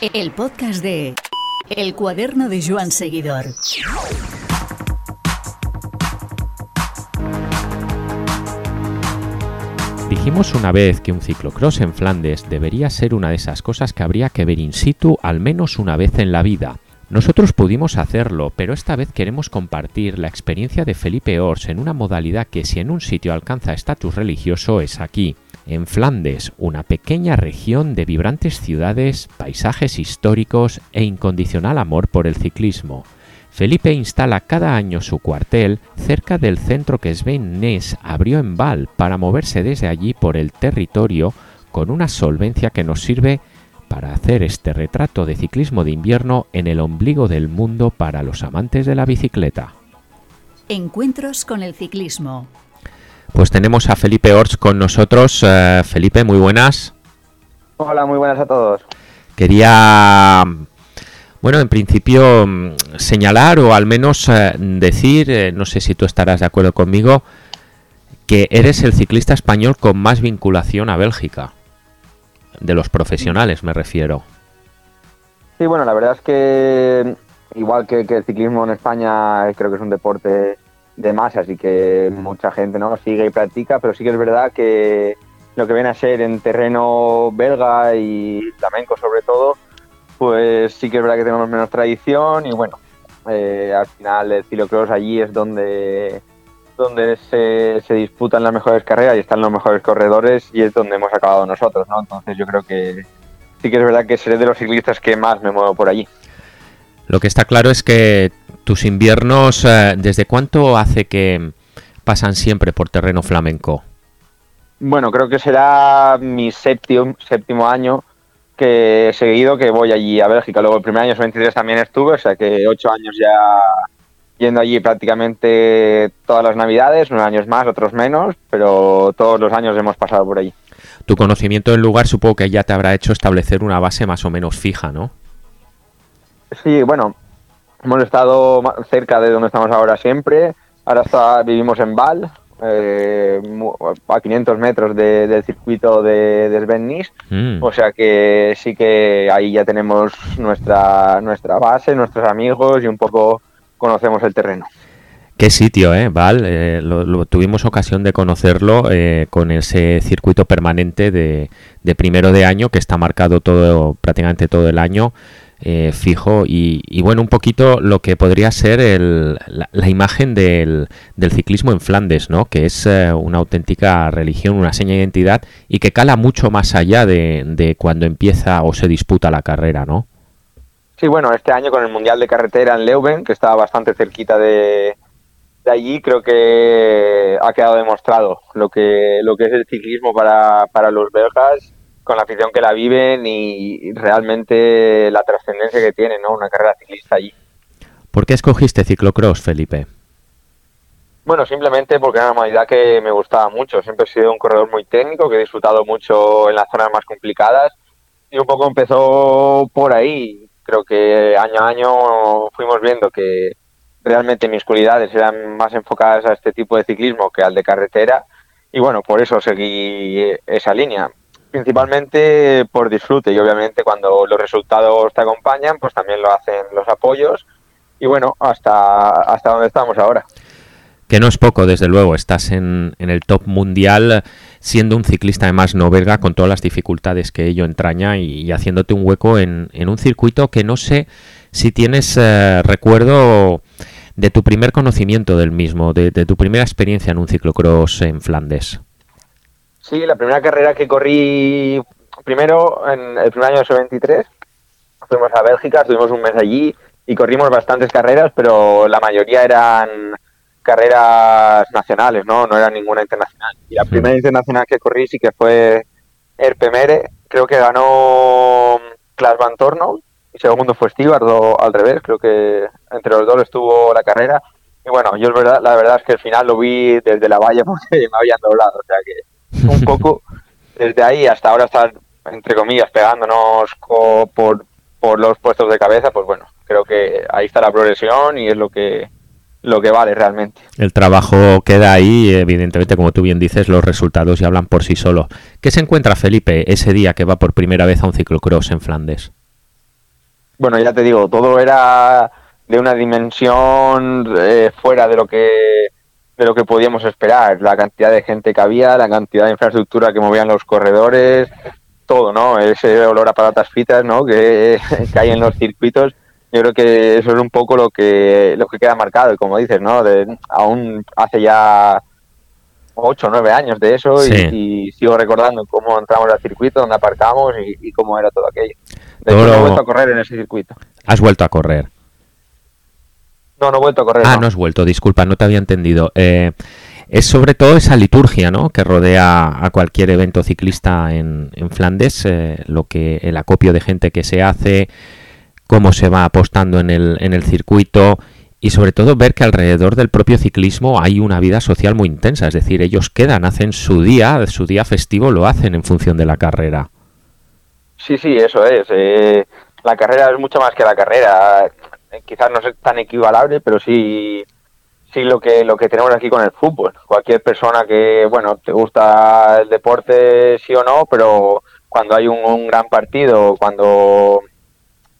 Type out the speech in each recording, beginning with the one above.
El podcast de El cuaderno de Joan Seguidor. Dijimos una vez que un ciclocross en Flandes debería ser una de esas cosas que habría que ver in situ al menos una vez en la vida. Nosotros pudimos hacerlo, pero esta vez queremos compartir la experiencia de Felipe Ors en una modalidad que si en un sitio alcanza estatus religioso es aquí, en Flandes, una pequeña región de vibrantes ciudades, paisajes históricos e incondicional amor por el ciclismo. Felipe instala cada año su cuartel cerca del centro que Sven Ness abrió en Val para moverse desde allí por el territorio con una solvencia que nos sirve para hacer este retrato de ciclismo de invierno en el ombligo del mundo para los amantes de la bicicleta. Encuentros con el ciclismo. Pues tenemos a Felipe Ors con nosotros. Eh, Felipe, muy buenas. Hola, muy buenas a todos. Quería, bueno, en principio mm, señalar o al menos eh, decir, eh, no sé si tú estarás de acuerdo conmigo, que eres el ciclista español con más vinculación a Bélgica. De los profesionales me refiero. Sí, bueno, la verdad es que igual que, que el ciclismo en España creo que es un deporte de masas y que mucha gente no sigue y practica, pero sí que es verdad que lo que viene a ser en terreno belga y flamenco sobre todo, pues sí que es verdad que tenemos menos tradición y bueno, eh, al final el ciclocross allí es donde donde se, se, disputan las mejores carreras y están los mejores corredores y es donde hemos acabado nosotros, ¿no? Entonces yo creo que sí que es verdad que seré de los ciclistas que más me muevo por allí. Lo que está claro es que tus inviernos, eh, ¿desde cuánto hace que pasan siempre por terreno flamenco? Bueno, creo que será mi séptimo, séptimo año que seguido que voy allí a Bélgica. Luego el primer año 23 también estuve, o sea que ocho años ya yendo allí prácticamente todas las navidades, unos años más, otros menos, pero todos los años hemos pasado por allí. Tu conocimiento del lugar supongo que ya te habrá hecho establecer una base más o menos fija, ¿no? Sí, bueno, hemos estado cerca de donde estamos ahora siempre. Ahora está, vivimos en Val, eh, a 500 metros del circuito de, de mm. O sea que sí que ahí ya tenemos nuestra, nuestra base, nuestros amigos y un poco conocemos el terreno. Qué sitio, ¿eh? Val, eh, lo, tuvimos ocasión de conocerlo eh, con ese circuito permanente de, de primero de año que está marcado todo prácticamente todo el año eh, fijo y, bueno, un poquito lo que podría ser el, la, imagen del, ciclismo en Flandes, ¿no? Que es eh, una auténtica religión, una seña de identidad y que cala mucho más allá de, de, cuando empieza o se disputa la carrera, ¿no? Sí, bueno, este año con el Mundial de Carretera en Leuven, que estaba bastante cerquita de, de allí, creo que ha quedado demostrado lo que, lo que es el ciclismo para, para los belgas con la afición que la viven y realmente la trascendencia que tiene, ¿no? Una carrera ciclista allí. ¿Por qué escogiste ciclocross, Felipe? Bueno, simplemente porque era una modalidad que me gustaba mucho. Siempre he sido un corredor muy técnico, que he disfrutado mucho en las zonas más complicadas y un poco empezó por ahí. Creo que año a año fuimos viendo que realmente mis cualidades eran más enfocadas a este tipo de ciclismo que al de carretera y bueno, por eso seguí esa línea principalmente por disfrute y obviamente cuando los resultados te acompañan, pues también lo hacen los apoyos y bueno, hasta, hasta donde estamos ahora. Que no es poco, desde luego, estás en, en el top mundial siendo un ciclista además no belga con todas las dificultades que ello entraña y, haciéndote un hueco en, en, un circuito que no sé si tienes eh, recuerdo de tu primer conocimiento del mismo, de, de tu primera experiencia en un ciclocross en Flandes. Sí, la primera carrera que corrí primero en el primer año de 23 fuimos a Bélgica, estuvimos un mes allí y corrimos bastantes carreras, pero la mayoría eran carreras nacionales, ¿no? No era ninguna internacional. Y la primera internacional que corrí sí que fue Erpemere, creo que ganó Klaas Van Torno y segundo fue Stewart al revés, creo que entre los dos estuvo la carrera. Y bueno, yo verdad, la verdad es que el final lo vi desde la valla porque me habían doblado, o sea que un poco desde ahí hasta ahora estar, entre comillas, pegándonos por, por los puestos de cabeza, pues bueno, creo que ahí está la progresión y es lo que lo que vale realmente. El trabajo queda ahí, evidentemente, como tú bien dices, los resultados ya hablan por sí solos. ¿Qué se encuentra Felipe ese día que va por primera vez a un ciclocross en Flandes? bueno, ya te digo, todo era de una dimensión eh, fuera de lo que de lo que podíamos esperar, la cantidad de gente que había, la cantidad de infraestructura que movían los corredores, todo, ¿no? Ese olor a patatas fritas, ¿no? Que, que hay en los circuitos. Yo creo que eso es un poco lo que lo que queda marcado, y como dices, ¿no? De, aún hace ya ocho o nueve años de eso y, sigo recordando cómo entramos al circuito, dónde aparcamos y, cómo era todo aquello. De hecho, he vuelto a correr en ese circuito. ¿Has vuelto a correr? No, no he vuelto a correr. Ah, no, has vuelto, disculpa, no te había entendido. Eh, es sobre todo esa liturgia ¿no? que rodea a cualquier evento ciclista en, Flandes, eh, lo que el acopio de gente que se hace, cómo se va apostando en el, en el circuito y sobre todo ver que alrededor del propio ciclismo hay una vida social muy intensa, es decir, ellos quedan, hacen su día, su día festivo lo hacen en función de la carrera. Sí, sí, eso es. Eh, la carrera es mucho más que la carrera. Eh, quizás no es tan equivalable, pero sí, sí lo que lo que tenemos aquí con el fútbol. Cualquier persona que, bueno, te gusta el deporte, sí o no, pero cuando hay un, gran partido, cuando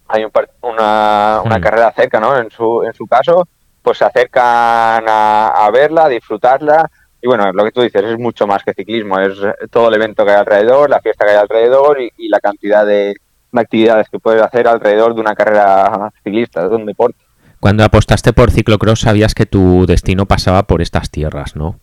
hay una, una mm. carrera cerca, ¿no? En su, en su caso, pues se acercan a, verla, a disfrutarla. Y bueno, lo que tú dices es mucho más que ciclismo, es todo el evento que hay alrededor, la fiesta que hay alrededor y la cantidad de, actividades que puedes hacer alrededor de una carrera ciclista, de un deporte. Cuando apostaste por ciclocross sabías que tu destino pasaba por estas tierras, ¿no?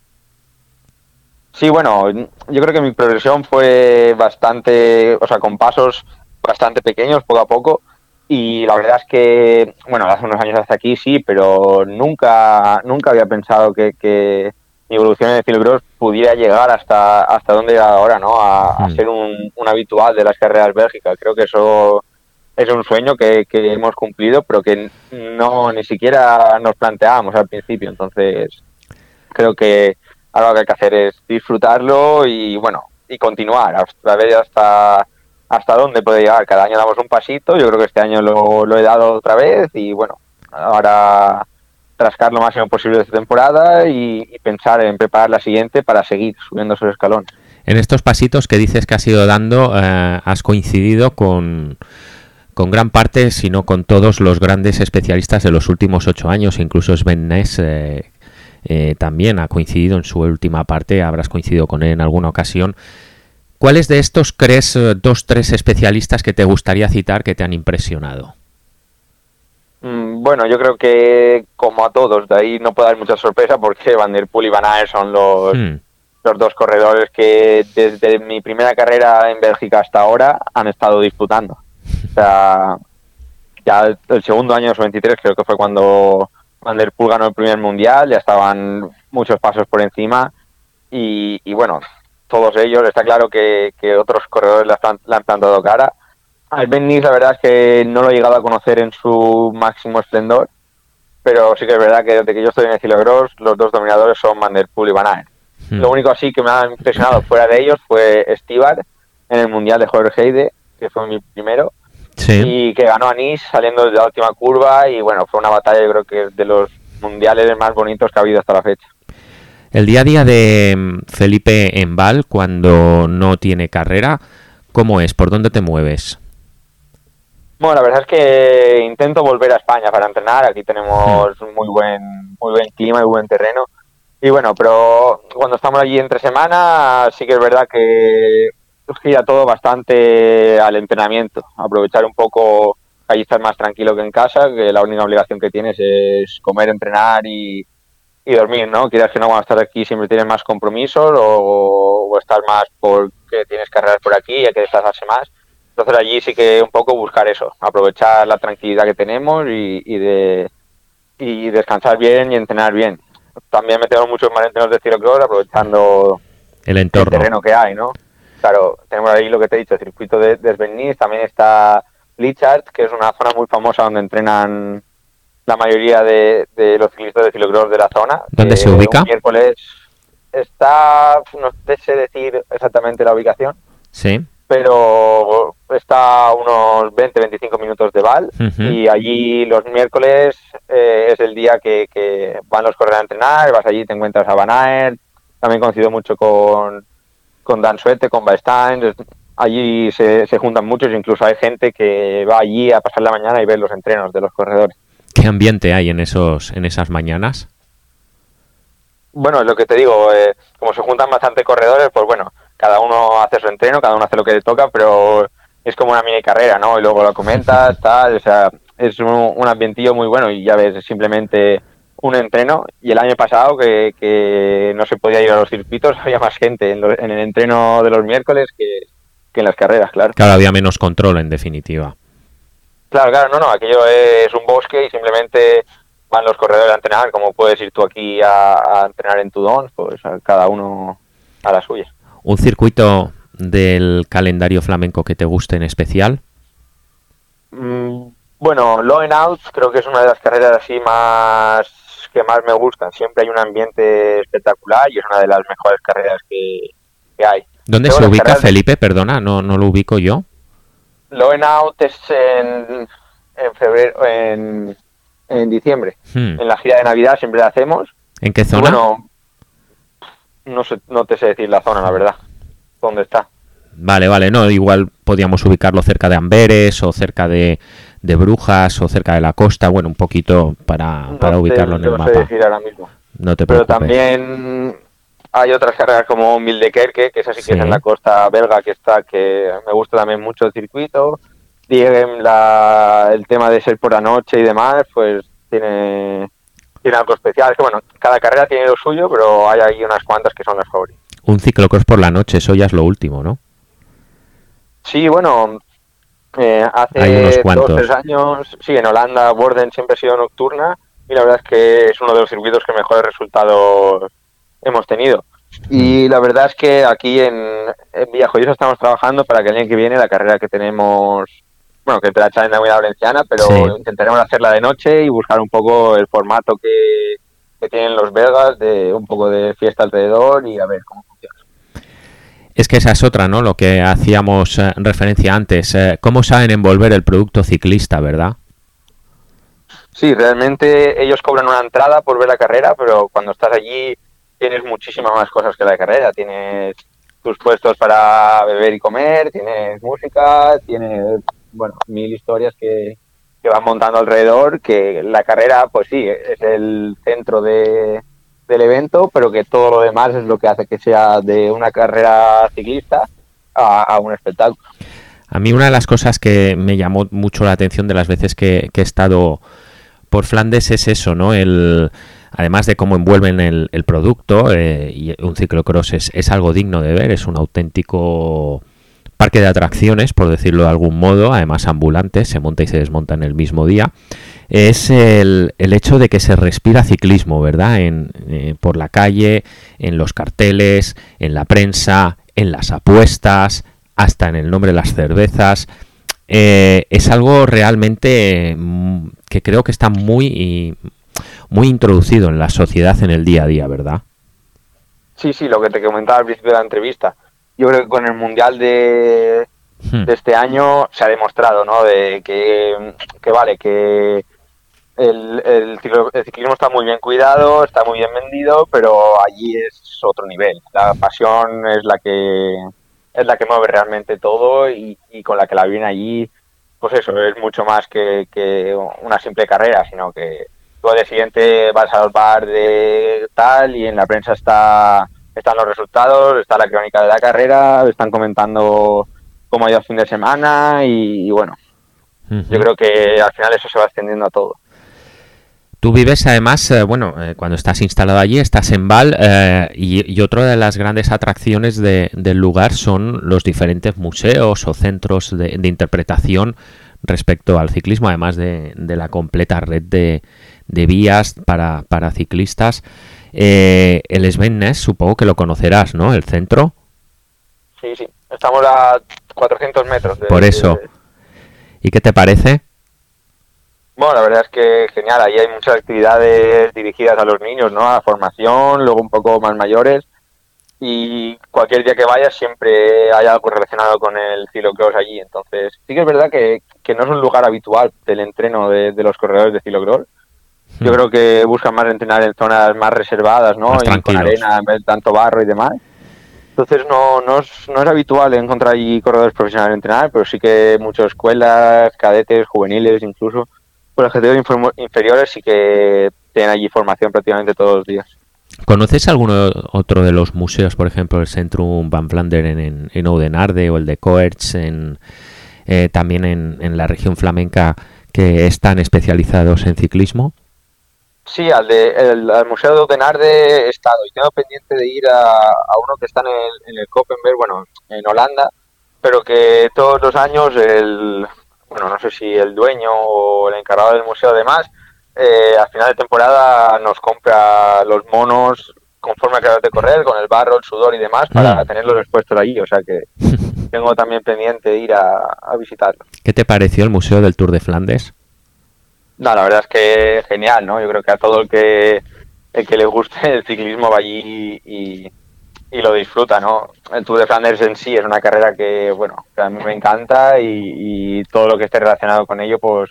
Sí, bueno, yo creo que mi progresión fue bastante, o sea, con pasos bastante pequeños, poco a poco. Y la verdad es que, bueno, hace unos años hasta aquí sí, pero nunca, nunca había pensado que, que evolución en el ciclocross pudiera llegar hasta hasta donde llega ahora, ¿no? A, hmm. ser un, habitual de las carreras bélgicas. Creo que eso es un sueño que, hemos cumplido, pero que no ni siquiera nos planteábamos al principio. Entonces, creo que ahora lo que hay que hacer es disfrutarlo y, bueno, y continuar a ver hasta hasta dónde puede llegar. Cada año damos un pasito. Yo creo que este año lo, lo he dado otra vez y, bueno, ahora trascar lo máximo posible de esta temporada y, pensar en preparar la siguiente para seguir subiendo esos escalones. En estos pasitos que dices que has ido dando, eh, has coincidido con, con gran parte, si no con todos los grandes especialistas de los últimos ocho años, incluso Sven Ness eh, eh, también ha coincidido en su última parte, habrás coincidido con él en alguna ocasión. ¿Cuáles de estos crees dos, tres especialistas que te gustaría citar que te han impresionado? Mm, bueno, yo creo que como a todos, de ahí no puede haber mucha sorpresa porque Van der Poel y Van Aert son los, hmm. los dos corredores que desde mi primera carrera en Bélgica hasta ahora han estado disputando. O sea, ya el segundo año, 23, creo que fue cuando Van der Poel ganó el primer mundial, ya estaban muchos pasos por encima y, bueno, todos ellos, está claro que, otros corredores le han plantado cara al Ben la verdad es que no lo he llegado a conocer en su máximo esplendor, pero sí que es verdad que desde que yo estoy en el Cilogros, los dos dominadores son Van der Poel y Van Aert. Hmm. Lo único así que me ha impresionado fuera de ellos fue Stibar en el Mundial de Jorge Heide, que fue mi primero, y que ganó a Nice saliendo de la última curva y bueno, fue una batalla yo creo que de los mundiales más bonitos que ha habido hasta la fecha. El día a día de mm, Felipe en Val, cuando no tiene carrera, ¿cómo es? ¿Por dónde te mueves? Bueno, la verdad es que intento volver a España para entrenar. Aquí tenemos hmm. muy buen, muy buen clima y buen terreno. Y bueno, pero cuando estamos allí entre semana, sí que es verdad que gira todo bastante al entrenamiento. Aprovechar un poco, allí estar más tranquilo que en casa, que la única obligación que tienes es comer, entrenar y, dormir, ¿no? Quieras que no, cuando estás aquí siempre tienes más compromisos o, o estar más porque tienes carreras por aquí y hay que desplazarse más. Entonces allí sí que un poco buscar eso, aprovechar la tranquilidad que tenemos y, y de y descansar bien y entrenar bien. También metemos muchos más entrenos de ciclocross aprovechando el entorno, el terreno que hay, ¿no? Claro, tenemos ahí lo que te he dicho, el circuito de, de también está Lichard, que es una zona muy famosa donde entrenan la mayoría de, los ciclistas de ciclocross de la zona. ¿Dónde se ubica? miércoles está, no sé decir exactamente la ubicación. Sí pero está a unos 20-25 minutos de Val y allí los miércoles eh, es el día que, van los corredores a entrenar, vas allí, te encuentras a Van Aert, también coincido mucho con, con Dan Suete, con Baestein, allí se, se juntan muchos, incluso hay gente que va allí a pasar la mañana y ver los entrenos de los corredores. ¿Qué ambiente hay en esos en esas mañanas? Bueno, es lo que te digo, eh, como se juntan bastante corredores, pues bueno, cada uno hace su entreno, cada uno hace lo que le toca, pero es como una mini carrera, ¿no? Y luego lo comentas, tal, o sea, es un, un ambientillo muy bueno y ya ves, es simplemente un entreno y el año pasado que, que no se podía ir a los circuitos había más gente en, lo- en el entreno de los miércoles que, que en las carreras, claro. Claro, había menos control en definitiva. Claro, claro, no, no, aquello es un bosque y simplemente van los corredores a entrenar, como puedes ir tú aquí a, a entrenar en Tudón, pues a cada uno a la suya. ¿Un circuito del calendario flamenco que te guste en especial? Mm, bueno, Low and Out creo que es una de las carreras así más que más me gustan. Siempre hay un ambiente espectacular y es una de las mejores carreras que, que hay. ¿Dónde se ubica carreras Felipe? Perdona, no, no lo ubico yo. Low and Out es en, en febrero, en, en diciembre. Hmm. En la gira de Navidad siempre la hacemos. ¿En qué zona? Bueno, no, sé, no te sé decir la zona, la verdad. ¿Dónde está? Vale, vale, no, igual podíamos ubicarlo cerca de Amberes o cerca de, de Brujas o cerca de la costa, bueno, un poquito para, No para te ubicarlo en el sé mapa. decir ahora mismo. No te Pero preocupes. también hay otras carreras como Mildekerke, que esa sí que es en la costa belga, que está, que me gusta también mucho el circuito. Diegem, la, el tema de ser por la noche y demás, pues tiene, tiene algo especial. Es que bueno, cada carrera tiene lo suyo, pero hay ahí unas cuantas que son las favoritas. Un ciclocross por la noche, eso ya es lo último, ¿no? Sí, bueno, eh, hace Hay unos dos tres años, sí, en Holanda Borden siempre ha sido nocturna y la verdad es que es uno de los circuitos que mejores resultados hemos tenido. Mm. Y la verdad es que aquí en, en Villajoyosa estamos trabajando para que el año que viene la carrera que tenemos, bueno, que echan en la Unidad Valenciana, pero Sí. intentaremos hacerla de noche y buscar un poco el formato que, que tienen los belgas, de un poco de fiesta alrededor y a ver cómo funciona. Es que esa es otra, ¿no? Lo que hacíamos eh, referencia antes. eh, ¿Cómo saben envolver el producto ciclista, verdad? Sí, realmente ellos cobran una entrada por ver la carrera, pero cuando estás allí tienes muchísimas más cosas que la carrera. Tienes tus puestos para beber y comer, tienes música, tienes, bueno, mil historias que, que van montando alrededor, que la carrera, pues sí, es el centro de, del evento, pero que todo lo demás es lo que hace que sea de una carrera ciclista a, a un espectáculo. A mí una de las cosas que me llamó mucho la atención de las veces que, que he estado por Flandes es eso, ¿no? El, además de cómo envuelven el, el producto, eh, y un ciclocross es, es algo digno de ver, es un auténtico parque de atracciones, por decirlo de algún modo, además ambulante, se monta y se desmonta en el mismo día, es el, el hecho de que se respira ciclismo, ¿verdad? En, eh, por la calle, en los carteles, en la prensa, en las apuestas, hasta en el nombre de las cervezas. Eh, es algo realmente mm, que creo que está muy, muy introducido en la sociedad en el día a día, ¿verdad? Sí, sí, lo que te comentaba al principio de la entrevista. Yo creo que con el Mundial de, Hmm. de este año se ha demostrado, ¿no? De que, que vale, que el, el, ciclo- el ciclismo está muy bien cuidado, está muy bien vendido, pero allí es otro nivel. La pasión es la que es la que mueve realmente todo y, y con la que la viene allí, pues eso, es mucho más que, que una simple carrera, sino que tú al día siguiente vas al bar de tal y en la prensa está están los resultados, está la crónica de la carrera, están comentando cómo ha ido el fin de semana y, y bueno, yo creo que al final eso se va extendiendo a todo. Tú vives además, eh, bueno, eh, cuando estás instalado allí, estás en Val eh, y, y otra de las grandes atracciones de- del lugar son los diferentes museos o centros de, de interpretación respecto al ciclismo, además de, de la completa red de, de vías para, para ciclistas. Eh, el Svennes, supongo que lo conocerás, ¿no? El centro. Sí, sí, estamos a 400 metros. de- Por eso. de- ¿Y qué te parece? Bueno, la verdad es que genial, ahí hay muchas actividades dirigidas a los niños, ¿no? A formación, luego un poco más mayores. Y cualquier día que vayas siempre hay algo relacionado con el ciclocross allí. Entonces, sí que es verdad que, que no es un lugar habitual del entreno de, de los corredores de ciclocross. Yo Hmm. creo que buscan más entrenar en zonas más reservadas, ¿no? Más y con arena, en vez de tanto barro y demás. Entonces no, no, es, no es habitual encontrar allí corredores profesionales entrenar, pero sí que muchas escuelas, cadetes, juveniles, incluso por categorías inferiores sí que tienen allí formación prácticamente todos los días. ¿Conoces alguno otro de los museos, por ejemplo, el Centrum Van Vlaanderen en, en Oudenarde o el de Coerts en, eh, también en, en, la región flamenca que están especializados en ciclismo? Sí, al, de, el, al Museo de Oudenarde he estado y tengo pendiente de ir a, a uno que está en el, en el Koppenberg, bueno, en Holanda, pero que todos los años el, bueno, no sé si el dueño o el encargado del museo además, eh, al final de temporada nos compra los monos conforme a de correr, con el barro, el sudor y demás, para mm. tenerlos expuestos allí. O sea que tengo también pendiente de ir a, a, visitarlo. ¿Qué te pareció el Museo del Tour de Flandes? No, la verdad es que genial, ¿no? Yo creo que a todo el que, el que le guste el ciclismo va allí y, y lo disfruta, ¿no? El Tour de Flanders en sí es una carrera que, bueno, que a mí me encanta y, y todo lo que esté relacionado con ello, pues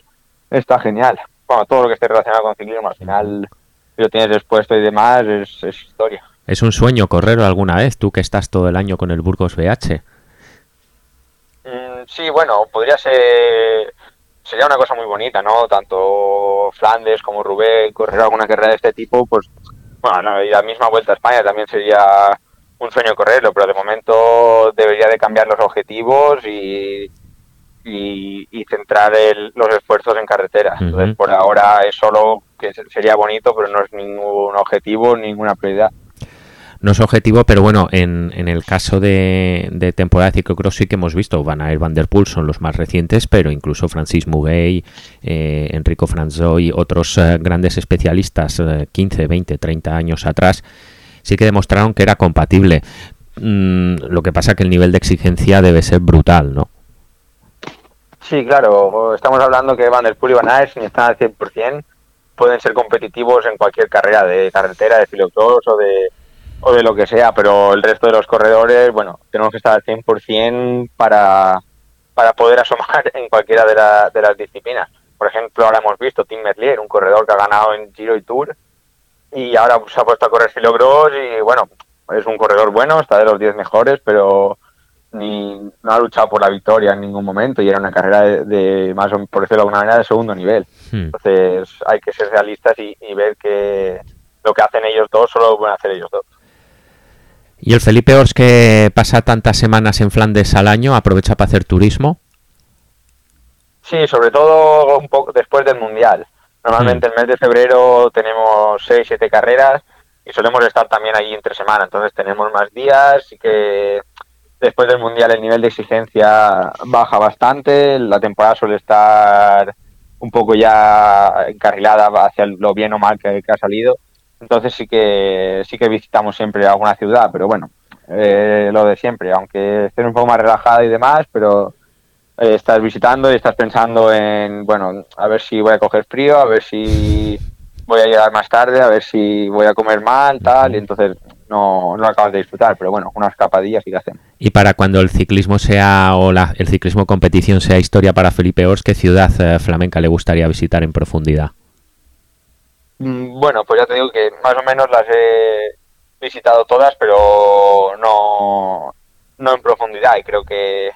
está genial bueno, todo lo que esté relacionado con ciclismo, al final, si lo tienes expuesto y demás, es, es, historia. ¿Es un sueño correr alguna vez, tú que estás todo el año con el Burgos BH? Mm, sí, bueno, podría ser. Sería una cosa muy bonita, ¿no? Tanto Flandes como Rubén, correr alguna carrera de este tipo, pues. Bueno, y la misma vuelta a España también sería un sueño correrlo, pero de momento debería de cambiar los objetivos y y, y centrar el, los esfuerzos en carretera. Entonces, por ahora es solo que sería bonito, pero no es ningún objetivo, ninguna prioridad. No es objetivo, pero bueno, en, en el caso de, de, temporada de ciclocross sí que hemos visto, Van Aert, Van der Poel son los más recientes, pero incluso Francis Muguet, eh, Enrico Franzoy, otros eh, grandes especialistas eh, 15, 20, 30 años atrás, sí que demostraron que era compatible. Mm, lo que pasa que el nivel de exigencia debe ser brutal, ¿no? Sí, claro, estamos hablando que Van der Poel y Van Aert, ni están al 100%, pueden ser competitivos en cualquier carrera de carretera, de ciclocross o de, o de lo que sea, pero el resto de los corredores, bueno, tenemos que estar al 100% para, para poder asomar en cualquiera de, la, de las disciplinas. Por ejemplo, ahora hemos visto Tim Merlier, un corredor que ha ganado en Giro y Tour, y ahora se ha puesto a correr ciclocross y bueno, es un corredor bueno, está de los 10 mejores, pero ni no ha luchado por la victoria en ningún momento y era una carrera de, de más o por decirlo de alguna manera de segundo nivel hmm. entonces hay que ser realistas y, y, ver que lo que hacen ellos dos solo lo pueden hacer ellos dos y el Felipe Ors que pasa tantas semanas en Flandes al año aprovecha para hacer turismo. Sí sobre todo un poco después del mundial. Normalmente hmm. el mes de febrero tenemos seis siete carreras y solemos estar también allí entre semana. Entonces tenemos más días y que después del Mundial el nivel de exigencia baja bastante, la temporada suele estar un poco ya encarrilada hacia lo bien o mal que, que ha salido, entonces sí que sí que visitamos siempre alguna ciudad, pero bueno, eh, lo de siempre, aunque esté un poco más relajada y demás, pero eh, estás visitando y estás pensando en, bueno, a ver si voy a coger frío, a ver si voy a llegar más tarde, a ver si voy a comer mal, tal, y entonces no, no acabas de disfrutar, pero bueno, una escapadilla sí que hacemos. Y para cuando el ciclismo sea, o la, el ciclismo competición sea historia para Felipe Ors, ¿qué ciudad eh, flamenca le gustaría visitar en profundidad? Mm, bueno, pues ya te digo que más o menos las he visitado todas, pero no, no en profundidad, y creo que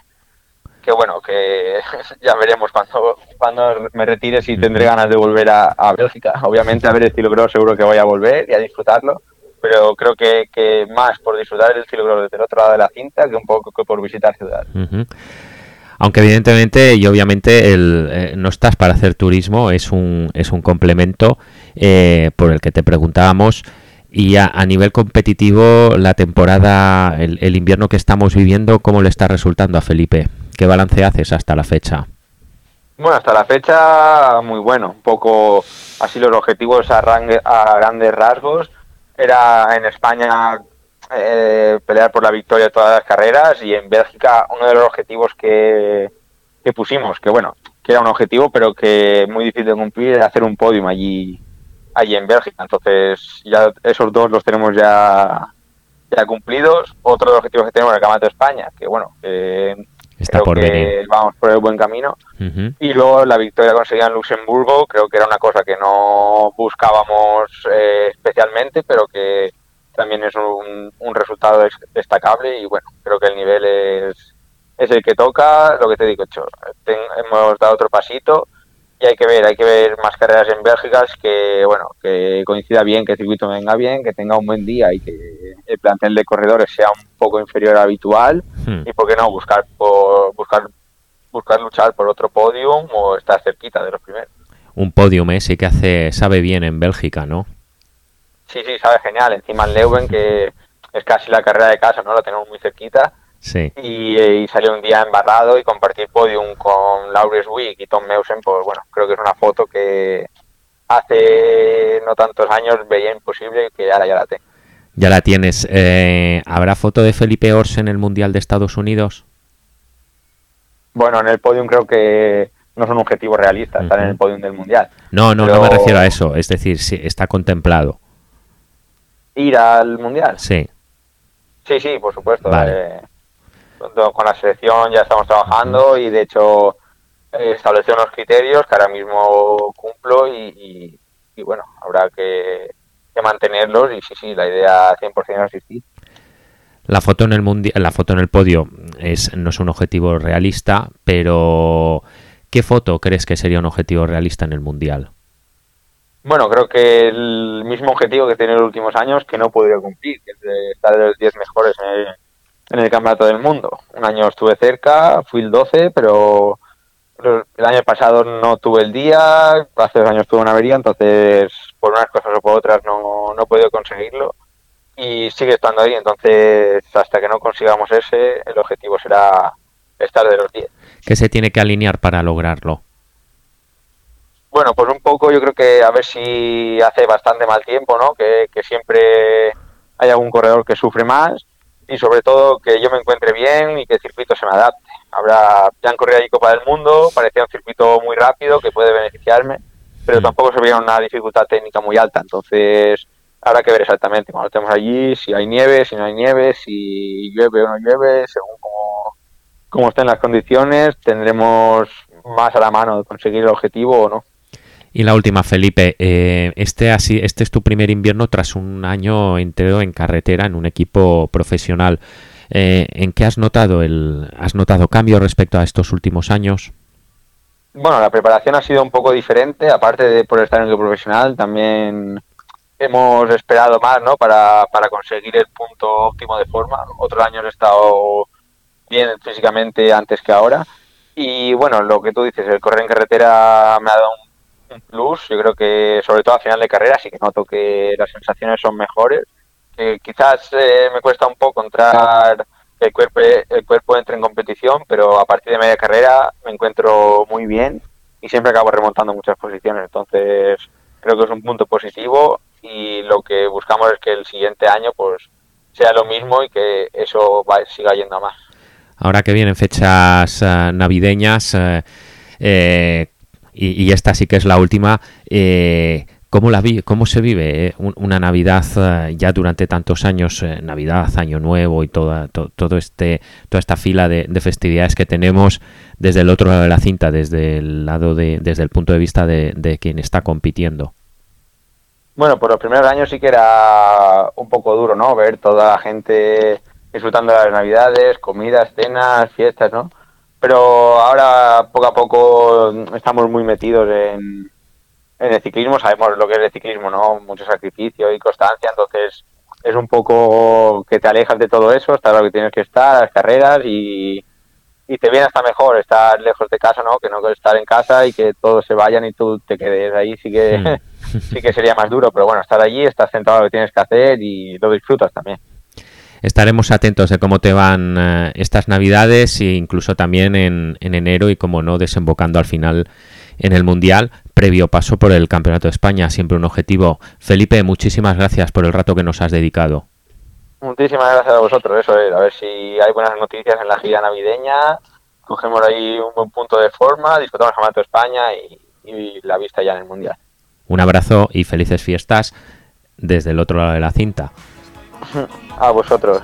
que bueno, que ya veremos cuando, cuando me retire si tendré ganas de volver a, Bélgica. Obviamente a ver el ciclocross seguro que voy a volver y a disfrutarlo, pero creo que, que más por disfrutar el ciclocross desde el otro lado de la cinta que un poco que por visitar ciudades. Aunque evidentemente y obviamente el, eh, no estás para hacer turismo, es un, es un complemento eh, por el que te preguntábamos. Y a, nivel competitivo, la temporada, el, invierno que estamos viviendo, ¿cómo le está resultando a Felipe? ¿Qué balance haces hasta la fecha? Bueno, hasta la fecha muy bueno, un poco así los objetivos a, a grandes rasgos. Era en España eh, pelear por la victoria de todas las carreras y en Bélgica uno de los objetivos que, que pusimos, que bueno, que era un objetivo pero que muy difícil de cumplir, era hacer un podium allí allí en Bélgica. Entonces ya esos dos los tenemos ya ya cumplidos. Otro de los objetivos que tenemos en el Campeonato de España, que bueno, eh, Está por que venir. vamos por el buen camino. Uh -huh. Y luego la victoria conseguida en Luxemburgo, creo que era una cosa que no buscábamos eh, especialmente, pero que también es un, un resultado destacable y bueno, creo que el nivel es, es el que toca, lo que te digo, hecho, hemos dado otro pasito y hay que ver, hay que ver más carreras en Bélgica que bueno, que coincida bien, que el circuito venga bien, que tenga un buen día y que el plantel de corredores sea un poco inferior al habitual hmm. y por qué no buscar por buscar buscar luchar por otro podium o estar cerquita de los primeros. Un podium ese que hace sabe bien en Bélgica, ¿no? Sí, sí, sabe genial. Encima en Leuven que es casi la carrera de casa, ¿no? Lo tenemos muy cerquita Sí. Y, salió un día embarrado y compartir podium con Laurens Wick y Tom Meusen, pues bueno, creo que es una foto que hace no tantos años veía imposible y que ahora ya la tengo. Ya la tienes. Eh, ¿Habrá foto de Felipe Ors en el Mundial de Estados Unidos? Bueno, en el podium creo que no son objetivos realistas estar en el podium del Mundial. No, no, no me refiero a eso. Es decir, si está contemplado. ¿Ir al Mundial? Sí. Sí, sí, por supuesto. Eh, con la selección ya estamos trabajando y de hecho eh, estableció unos criterios que ahora mismo cumplo y, bueno, habrá que, mantenerlos y sí, sí, la idea 100% es asistir. La foto en el mundial, la foto en el podio es no es un objetivo realista, pero ¿qué foto crees que sería un objetivo realista en el mundial? Bueno, creo que el mismo objetivo que tiene en los últimos años que no podría cumplir, que es de estar de los 10 mejores en el, en el Campeonato del Mundo. Un año estuve cerca, fui el 12, pero el año pasado no tuve el día, hace dos años tuve una avería, entonces por unas cosas o por otras no, no he podido conseguirlo y sigue estando ahí, entonces hasta que no consigamos ese, el objetivo será estar de los 10. ¿Qué se tiene que alinear para lograrlo? Bueno, pues un poco yo creo que a ver si hace bastante mal tiempo, ¿no? Que, que siempre hay algún corredor que sufre más y sobre todo que yo me encuentre bien y que el circuito se me adapte. Habrá, ya han corrido allí Copa del Mundo, parecía un circuito muy rápido que puede beneficiarme, pero mm. tampoco se veía una dificultad técnica muy alta, entonces habrá que ver exactamente cuando estemos allí, si hay nieve, si no hay nieve, si llueve o no llueve, según cómo, cómo estén las condiciones, tendremos más a la mano de conseguir el objetivo o no. Y la última, Felipe, eh, este, así, este es tu primer invierno tras un año entero en carretera en un equipo profesional. Eh, ¿En qué has notado el, has notado cambio respecto a estos últimos años? Bueno, la preparación ha sido un poco diferente, aparte de por estar en el profesional, también hemos esperado más, ¿no? Para, para conseguir el punto óptimo de forma. Otros años he estado bien físicamente antes que ahora. Y bueno, lo que tú dices, el correr en carretera me ha dado un un plus. Yo creo que, sobre todo a final de carrera, sí que noto que las sensaciones son mejores. Que quizás eh, me cuesta un poco entrar, el cuerpo, el cuerpo entre en competición, pero a partir de media carrera me encuentro muy bien y siempre acabo remontando muchas posiciones. Entonces, creo que es un punto positivo y lo que buscamos es que el siguiente año pues sea lo mismo y que eso siga yendo a más. Ahora que vienen fechas eh, navideñas, eh, eh y, esta sí que es la última. Eh, ¿Cómo, la vi, ¿Cómo se vive eh, una Navidad eh, ya durante tantos años, Navidad, Año Nuevo y toda, todo este, toda esta fila de, festividades que tenemos desde el otro lado de la cinta, desde el lado de, desde el punto de vista de, quien está compitiendo? Bueno, por los primeros años sí que era un poco duro, ¿no? Ver toda la gente disfrutando de las Navidades, comidas, cenas, fiestas, ¿no? Pero ahora poco a poco estamos muy metidos en, en el ciclismo, sabemos lo que es el ciclismo, ¿no? Mucho sacrificio y constancia, entonces es un poco que te alejas de todo eso, estar lo que tienes que estar, las carreras y, y te viene hasta mejor estar lejos de casa, ¿no? Que no estar en casa y que todos se vayan y tú te quedes ahí, sí que, sí que sería más duro, pero bueno, estar allí, estás centrado en lo que tienes que hacer y lo disfrutas también. Estaremos atentos de cómo te van eh, estas navidades e incluso también en, enero y como no desembocando al final en el Mundial, previo paso por el Campeonato de España, siempre un objetivo. Felipe, muchísimas gracias por el rato que nos has dedicado. Muchísimas gracias a vosotros, eso es, a ver si hay buenas noticias en la gira navideña, cogemos ahí un buen punto de forma, disfrutamos el Campeonato de España y, y la vista ya en el Mundial. Un abrazo y felices fiestas desde el otro lado de la cinta. A vosotros.